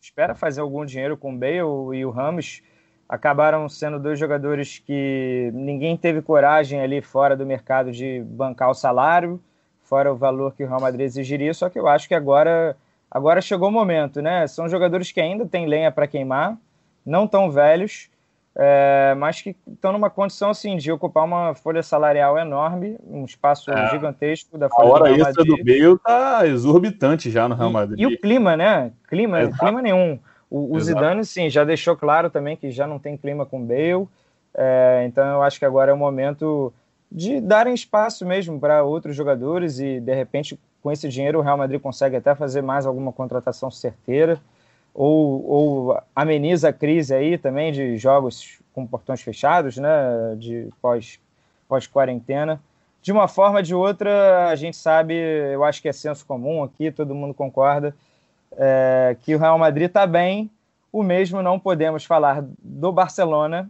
espera fazer algum dinheiro com o Bale e o Ramos acabaram sendo dois jogadores que ninguém teve coragem ali fora do mercado de bancar o salário, fora o valor que o Real Madrid exigiria, só que eu acho que agora, agora chegou o momento, né? São jogadores que ainda têm lenha para queimar, não tão velhos, é, mas que estão numa condição assim de ocupar uma folha salarial enorme, um espaço é. gigantesco da folha A hora extra do Bale tá exorbitante já no Real Madrid. E, e o clima, né? Clima, clima nenhum. O, o Zidane, sim, já deixou claro também que já não tem clima com Bale. É, então eu acho que agora é o momento de darem espaço mesmo para outros jogadores e de repente com esse dinheiro o Real Madrid consegue até fazer mais alguma contratação certeira ou, ou ameniza a crise aí também de jogos com portões fechados, né, de pós pós quarentena. De uma forma ou de outra, a gente sabe, eu acho que é senso comum aqui, todo mundo concorda é, que o Real Madrid está bem. O mesmo não podemos falar do Barcelona.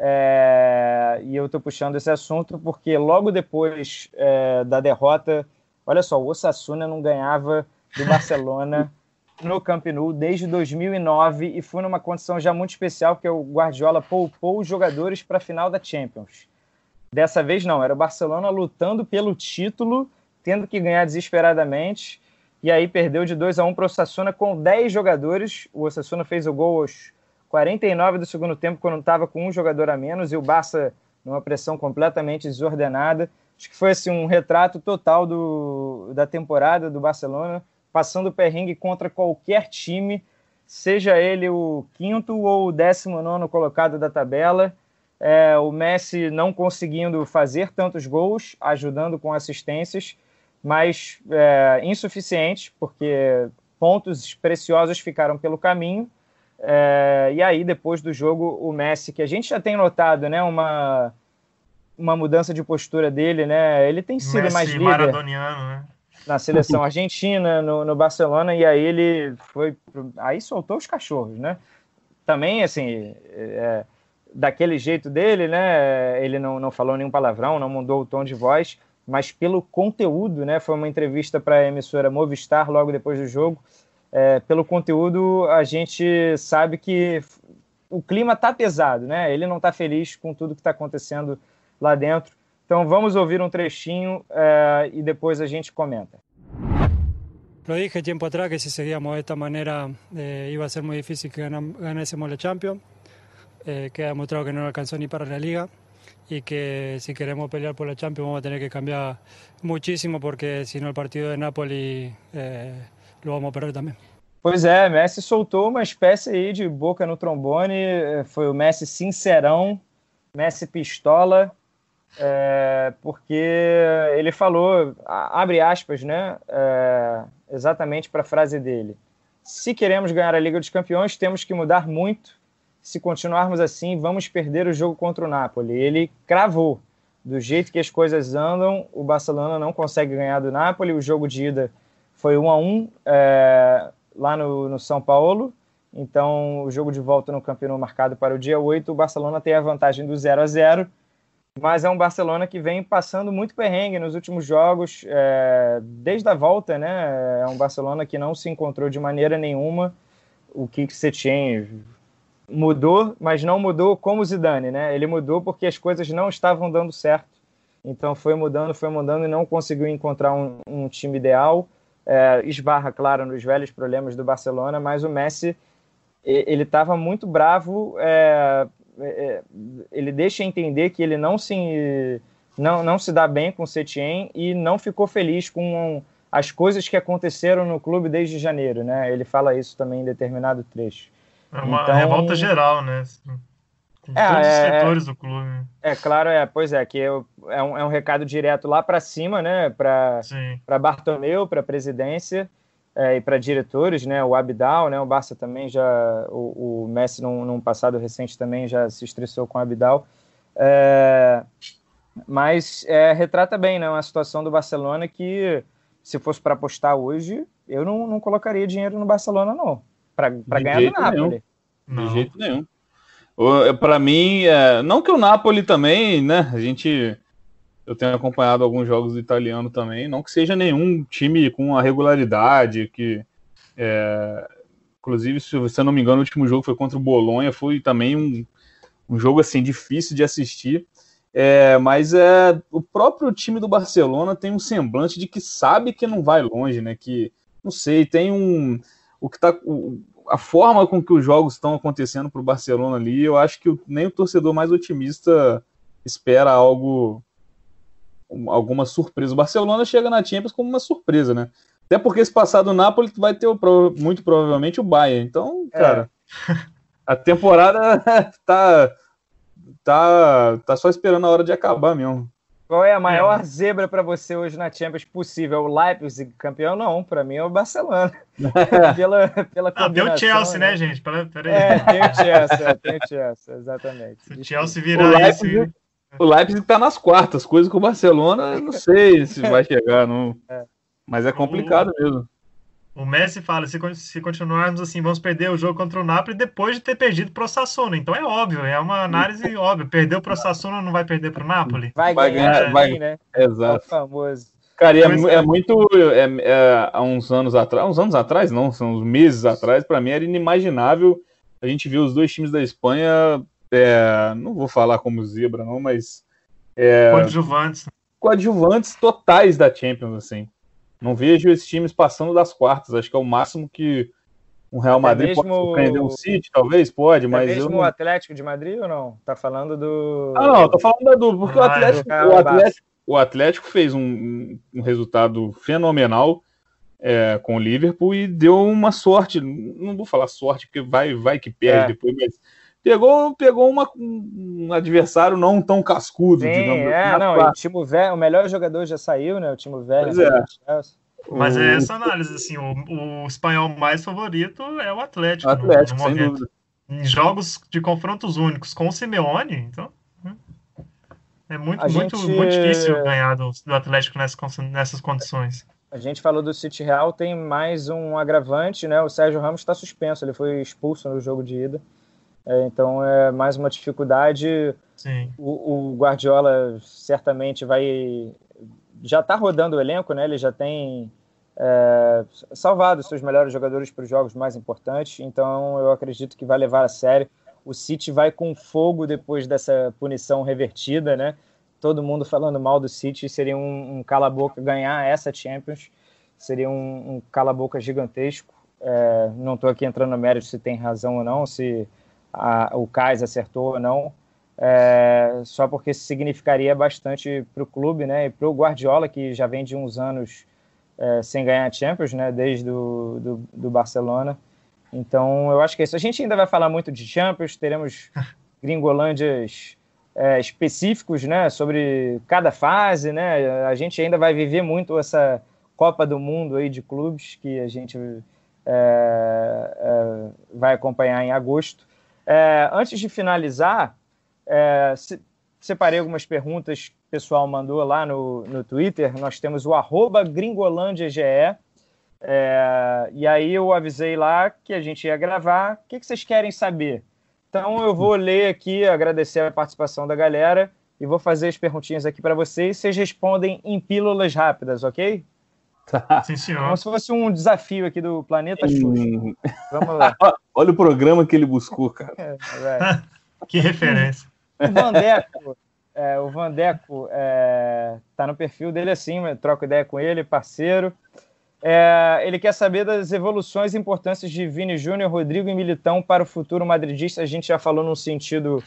É, e eu estou puxando esse assunto porque logo depois é, da derrota, olha só, o Osasuna não ganhava do Barcelona (laughs) no Camp Nou desde 2009 e foi numa condição já muito especial porque o Guardiola poupou os jogadores para a final da Champions. Dessa vez não, era o Barcelona lutando pelo título, tendo que ganhar desesperadamente e aí perdeu de 2 a 1 para o Osasuna com 10 jogadores. O Osasuna fez o gol aos 49 do segundo tempo, quando estava com um jogador a menos, e o Barça numa pressão completamente desordenada. Acho que foi assim, um retrato total do, da temporada do Barcelona, passando o perrengue contra qualquer time, seja ele o quinto ou o décimo nono colocado da tabela. É, o Messi não conseguindo fazer tantos gols, ajudando com assistências mas é, insuficiente, porque pontos preciosos ficaram pelo caminho. É, e aí, depois do jogo, o Messi, que a gente já tem notado, né, uma, uma mudança de postura dele, né? Ele tem sido Messi mais líder maradoniano, né? na seleção argentina, no, no, Barcelona, e aí ele foi, aí soltou os cachorros, né? Também, assim, é, daquele jeito dele, né? Ele não, não falou nenhum palavrão, não mudou o tom de voz, mas pelo conteúdo, né? Foi uma entrevista para a emissora Movistar logo depois do jogo. É, pelo conteúdo, a gente sabe que o clima está pesado, né? Ele não está feliz com tudo que está acontecendo lá dentro. Então vamos ouvir um trechinho é, e depois a gente comenta. Lo dije tiempo atrás que si seguíamos de esta manera eh, iba a ser muy difícil que ganásemos la Champions, eh, que ha demostrado que no alcanzó ni para la Liga. y que si queremos pelear por la Champions vamos a tener que cambiar muchísimo porque si no el partido de Napoli eh, lo vamos a perder também. Pois é, Messi soltou uma espécie aí de boca no trombone, eh, foi o Messi sincerão, Messi pistola, é, porque ele falou, abre aspas, né, é, exatamente para a frase dele, se queremos ganhar a Liga dos Campeões, temos que mudar muito se continuarmos assim, vamos perder o jogo contra o Napoli. Ele cravou. Do jeito que as coisas andam, o Barcelona não consegue ganhar do Napoli. O jogo de ida foi 1 a 1 é, lá no, no São Paulo. Então, o jogo de volta no Campeonato marcado para o dia 8, o Barcelona tem a vantagem do 0 a 0 mas é um Barcelona que vem passando muito perrengue nos últimos jogos, é, desde a volta, né? É um Barcelona que não se encontrou de maneira nenhuma. O que você tinha mudou, mas não mudou como Zidane, né? Ele mudou porque as coisas não estavam dando certo. Então foi mudando, foi mudando e não conseguiu encontrar um, um time ideal. É, esbarra, claro, nos velhos problemas do Barcelona, mas o Messi ele estava muito bravo. É, é, ele deixa entender que ele não se não, não se dá bem com o Setien e não ficou feliz com as coisas que aconteceram no clube desde janeiro, né? Ele fala isso também em determinado trecho. É uma então, revolta geral, né? Com é, todos é, os setores do clube. É claro, é, pois é, que é, é, um, é um recado direto lá para cima, né? Para Bartomeu, para a presidência é, e para diretores, né? O Abidal, né? O Barça também já, o, o Messi num, num, passado recente também já se estressou com o Abidal. É, mas é, retrata bem, né? Uma situação do Barcelona que, se fosse para apostar hoje, eu não, não colocaria dinheiro no Barcelona, não. Para ganhar do Napoli. Nenhum. De jeito nenhum. É, para mim, é, não que o Napoli também, né? A gente eu tenho acompanhado alguns jogos do italiano também, não que seja nenhum time com a regularidade, que é, inclusive, se eu não me engano, o último jogo foi contra o Bolonha, foi também um, um jogo assim difícil de assistir. É, mas é, o próprio time do Barcelona tem um semblante de que sabe que não vai longe, né? Que não sei, tem um o que tá a forma com que os jogos estão acontecendo para o Barcelona ali, eu acho que nem o torcedor mais otimista espera algo alguma surpresa. O Barcelona chega na Champions como uma surpresa, né? Até porque se passar do Napoli vai ter muito provavelmente o Bayern. Então, é. cara, é. a temporada (laughs) tá, tá, tá só esperando a hora de acabar mesmo. Qual é a maior é. zebra para você hoje na Champions possível? O Leipzig campeão? Não, para mim é o Barcelona. (laughs) pela, pela ah, tem o Chelsea, né, né gente? Pera, pera é, tem o Chelsea, é, tem o Chelsea, exatamente. Se o Chelsea virar o Leipzig, o Leipzig tá nas quartas, coisa que o Barcelona, não sei se (laughs) vai chegar, não. É. Mas é complicado o, mesmo. O Messi fala: se, se continuarmos assim, vamos perder o jogo contra o Napoli depois de ter perdido pro Sassuna. Então é óbvio, é uma análise (laughs) óbvia. Perdeu pro Sassuna, não vai perder pro Napoli? Vai, vai ganhar, vai, né? Exato. É famoso. Cara, é, é, é, muito. É, é, há uns anos atrás, uns anos atrás, não, são uns meses atrás, para mim era inimaginável a gente ver os dois times da Espanha é, não vou falar como zebra, não, mas. É, coadjuvantes. Coadjuvantes totais da Champions, assim. Não vejo esses times passando das quartas. Acho que é o máximo que um Real Madrid mesmo... pode surpreender um City, talvez, pode, é mas. mesmo não... o Atlético de Madrid ou não? Tá falando do. Ah, não, tô falando da do. Porque ah, o, Atlético, o, Atlético, o Atlético fez um, um resultado fenomenal. É, com o Liverpool e deu uma sorte, não vou falar sorte, porque vai, vai que perde é. depois, mas pegou, pegou uma, um adversário não tão cascudo, Sim, digamos assim, é, não, o, time velho, o melhor jogador já saiu, né? O time velho. É. Mas é essa análise, assim, o, o, espanhol mais favorito é o Atlético. Atlético, no, no sem dúvida. Em jogos de confrontos únicos com o Simeone, então. Hum, é muito, muito, gente... muito difícil ganhar do, do Atlético nessas, nessas condições. A gente falou do City Real, tem mais um agravante, né? O Sérgio Ramos está suspenso, ele foi expulso no jogo de ida. É, então é mais uma dificuldade. O, o, Guardiola certamente vai. Já está rodando o elenco, né? Ele já tem é, salvado seus melhores jogadores para os jogos mais importantes. Então eu acredito que vai levar a sério. O City vai com fogo depois dessa punição revertida, né? Todo mundo falando mal do City seria um, um cala-boca ganhar essa Champions. Seria um, um cala-boca gigantesco. É, não estou aqui entrando no mérito se tem razão ou não, se a, o Cais acertou ou não, é, só porque isso significaria bastante para o clube, né, e para o Guardiola, que já vem de uns anos é, sem ganhar Champions, né, desde do, do, do, Barcelona. Então, eu acho que é isso. A gente ainda vai falar muito de Champions, teremos (laughs) gringolândias é, específicos, né, sobre cada fase, né, a gente ainda vai viver muito essa Copa do Mundo aí de clubes que a gente é, é, vai acompanhar em agosto. É, antes de finalizar, é, se, separei algumas perguntas que o pessoal mandou lá no, no Twitter. Nós temos o arroba gringolândiage. É, e aí eu avisei lá que a gente ia gravar. O que, que vocês querem saber? Então eu vou ler aqui, agradecer a participação da galera e vou fazer as perguntinhas aqui para vocês. Vocês respondem em pílulas rápidas, ok? Tá. Sim, senhor. Como se fosse um desafio aqui do Planeta Xuxa. Vamos lá. (laughs) Olha o programa que ele buscou, cara. É, (laughs) que referência. O Vandeco, é, o Vandeco é, tá no perfil dele assim, troco ideia com ele, parceiro. É, ele quer saber das evoluções e importâncias de Vini Júnior, Rodrigo e Militão para o futuro madridista. A gente já falou no sentido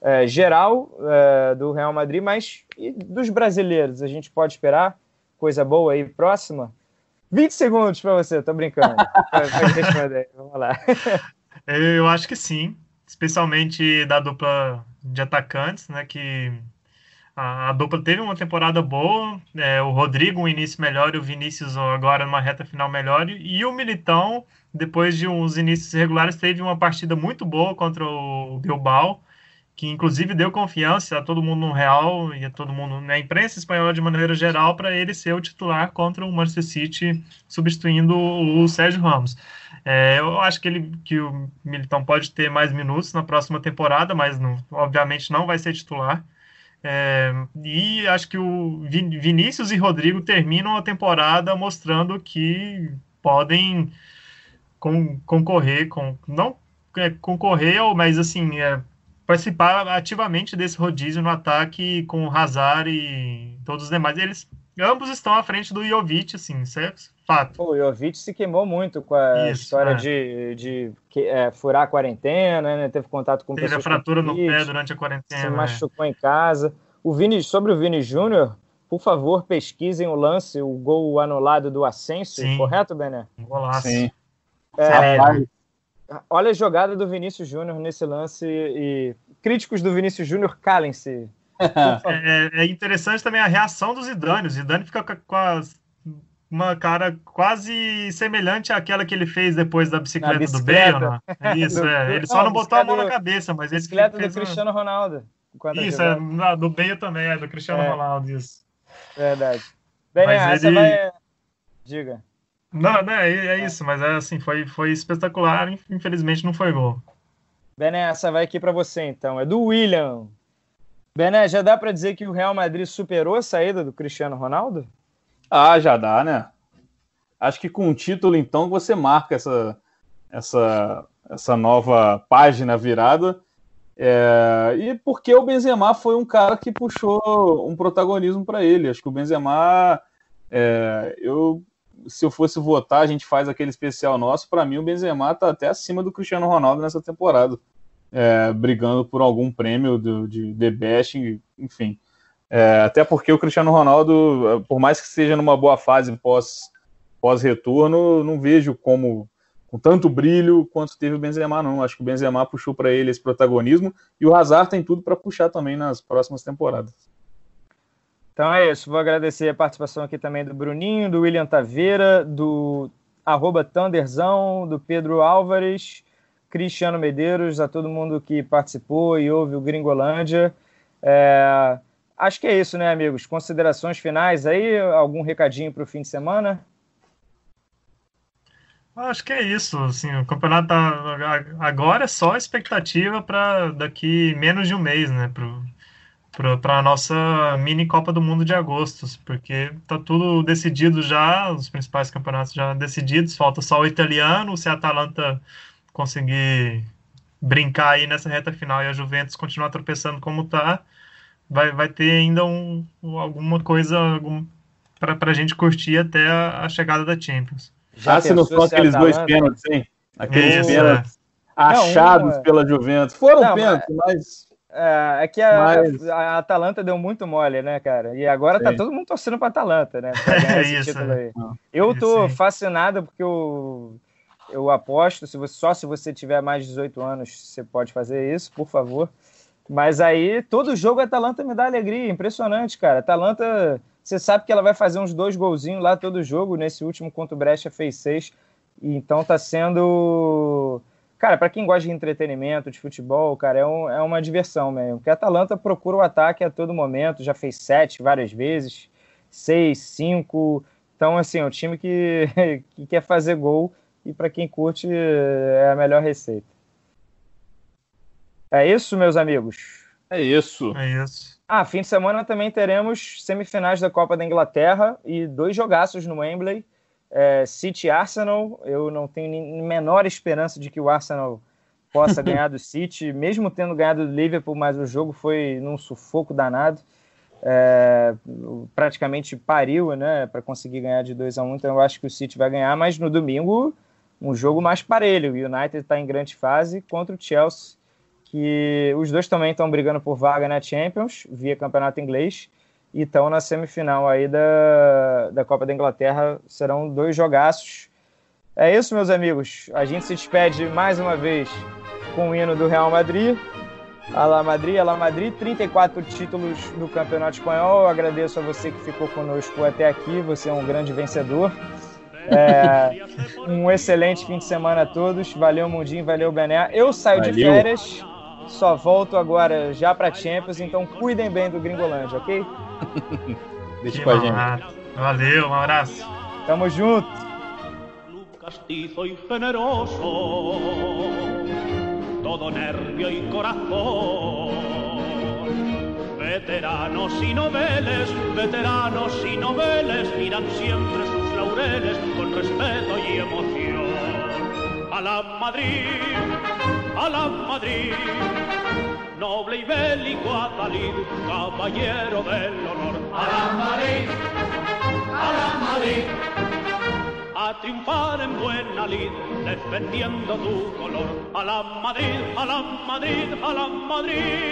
é, geral é, do Real Madrid, mas e dos brasileiros? A gente pode esperar coisa boa aí próxima? 20 segundos para você, tô brincando. (laughs) Vamos lá. Eu acho que sim, especialmente da dupla de atacantes, né? Que a, a dupla teve uma temporada boa, é, o Rodrigo um início melhor e o Vinícius agora numa reta final melhor, e o Militão, depois de uns inícios regulares, teve uma partida muito boa contra o Bilbao que inclusive deu confiança a todo mundo no Real e a todo mundo na imprensa espanhola de maneira geral para ele ser o titular contra o Manchester City, substituindo o Sérgio Ramos. É, eu acho que, ele, que o Militão pode ter mais minutos na próxima temporada, mas não, obviamente não vai ser titular. É, e acho que o Vinícius e Rodrigo terminam a temporada mostrando que podem concorrer com não é, concorrer, mas assim é, participar ativamente desse rodízio no ataque com o Hazard e todos os demais. Eles ambos estão à frente do Jovic, assim, certo? Fato. O Jovic se queimou muito com a Isso, história é. de, de é, furar a quarentena, né? Teve contato com Teve pessoas. A fratura no pé durante a quarentena. Se né? machucou em casa. O Vini, sobre o Vini Júnior, por favor, pesquisem o lance, o gol anulado do Ascenso, correto, Bené? Golaço. Sim. É, olha a jogada do Vinícius Júnior nesse lance e críticos do Vinícius Júnior, calem-se. (laughs) É, é, interessante também a reação do Zidane. O Zidane fica com a, uma cara quase semelhante àquela que ele fez depois da bicicleta, bicicleta. do Bale. Né? (laughs) Isso, do, é. Ele só não, não botou a mão na cabeça, mas ele bicicleta do Cristiano uma... Ronaldo. Isso, é, do Bale também, é do Cristiano é. Ronaldo, isso. Verdade. Bem, essa ele... vai... Diga. Não, não, é, é isso, mas é assim, foi, foi espetacular, infelizmente não foi gol. Bené, essa vai aqui para você então. É do William. Bené, já dá para dizer que o Real Madrid superou a saída do Cristiano Ronaldo? Ah, já dá, né? Acho que com o título, então, você marca essa, essa, essa nova página virada. É, e porque o Benzema foi um cara que puxou um protagonismo para ele. Acho que o Benzema, é, eu se eu fosse votar, a gente faz aquele especial nosso. Para mim, o Benzema tá até acima do Cristiano Ronaldo nessa temporada, é, brigando por algum prêmio do, de The Best, enfim. É, até porque o Cristiano Ronaldo, por mais que seja numa boa fase pós, pós-retorno, não vejo como com tanto brilho quanto teve o Benzema, não. Acho que o Benzema puxou para ele esse protagonismo e o Hazard tem tudo para puxar também nas próximas temporadas. Então é isso. Vou agradecer a participação aqui também do Bruninho, do William Taveira, do arroba Thunderzão, do Pedro Álvares, Cristiano Medeiros, a todo mundo que participou e ouve o Gringolândia. É, acho que é isso, né, amigos? Considerações finais aí? Algum recadinho para o fim de semana? Acho que é isso. Assim, o campeonato tá, agora é só expectativa para daqui menos de um mês, né? Para a nossa mini Copa do Mundo de agosto, porque tá tudo decidido já, os principais campeonatos já decididos, falta só o italiano, se a Atalanta conseguir brincar aí nessa reta final e a Juventus continuar tropeçando como tá, vai, vai ter ainda um, alguma coisa algum, para a gente curtir até a, a, chegada da Champions. Já ah, se não são aqueles dois pênaltis, hein? Aqueles pênaltis é. achados não, pela Juventus. Foram não, pênaltis, mas... é, é que a, Mas... a, Atalanta deu muito mole, né, cara? E agora tá Sim. tá todo mundo torcendo pra Atalanta, né? (laughs) É isso, é. Eu tô fascinado porque eu, eu aposto, se você, só se você tiver mais de 18 anos você pode fazer isso, por favor. Mas aí, todo jogo a Atalanta me dá alegria, impressionante, cara. Atalanta, você sabe que ela vai fazer uns dois golzinhos lá todo jogo. Nesse último contra o Brecha fez seis. Então tá sendo Cara, para quem gosta de entretenimento, de futebol, cara, é, um, é uma diversão mesmo. Porque a Atalanta procura o ataque a todo momento, já fez sete várias vezes, seis, cinco. Então, assim, é um time que, (laughs) que quer fazer gol e para quem curte é a melhor receita. É isso, meus amigos? É isso. É isso. Ah, fim de semana também teremos semifinais da Copa da Inglaterra e dois jogaços no Wembley é, City Arsenal, eu não tenho menor esperança de que o Arsenal possa (laughs) ganhar do City, mesmo tendo ganhado do Liverpool, mas o jogo foi num sufoco danado. É, praticamente pariu, né, para conseguir ganhar de 2 a 1 um, então eu acho que o City vai ganhar, mas no domingo um jogo mais parelho. O United está em grande fase contra o Chelsea, que os dois também estão brigando por vaga na Champions, via campeonato inglês, e estão na semifinal aí da, da Copa da Inglaterra. Serão dois jogaços. É isso, meus amigos. A gente se despede mais uma vez com o hino do Real Madrid. Alá Madrid, Alá Madrid, 34 títulos no Campeonato Espanhol. Eu agradeço a você que ficou conosco até aqui. Você é um grande vencedor. É, (laughs) um excelente fim de semana a todos. Valeu, Mundinho, valeu, Bené. Eu saio valeu. de férias, só volto agora já para Champions, então cuidem bem do Gringolândia, ok? (laughs) Deixa com a gente. Valeu, um abraço. Tamo junto. Castizo y generoso, todo nervio y corazón. Veteranos y noveles, veteranos y noveles miran siempre sus laureles con respeto y emoción. A la Madrid, a la Madrid, noble y bélico Adalid, caballero del honor. A la Madrid, a la Madrid, a triunfar en buena lid, defendiendo tu color. A la Madrid, a la Madrid, a la Madrid.